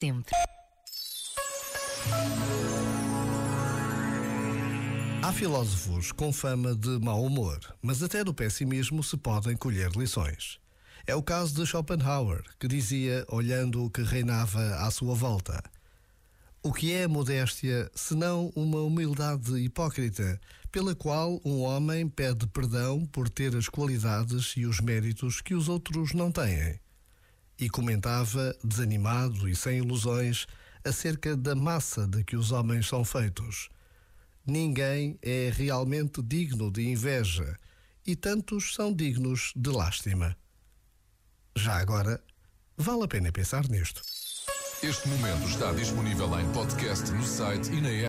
sempre. Há filósofos com fama de mau humor, mas até do pessimismo se podem colher lições. É o caso de Schopenhauer, que dizia, olhando o que reinava à sua volta: O que é a modéstia senão uma humildade hipócrita, pela qual um homem pede perdão por ter as qualidades e os méritos que os outros não têm? E comentava, desanimado e sem ilusões, acerca da massa de que os homens são feitos. Ninguém é realmente digno de inveja e tantos são dignos de lástima. Já agora, vale a pena pensar nisto. Este momento está disponível em podcast no site e na app.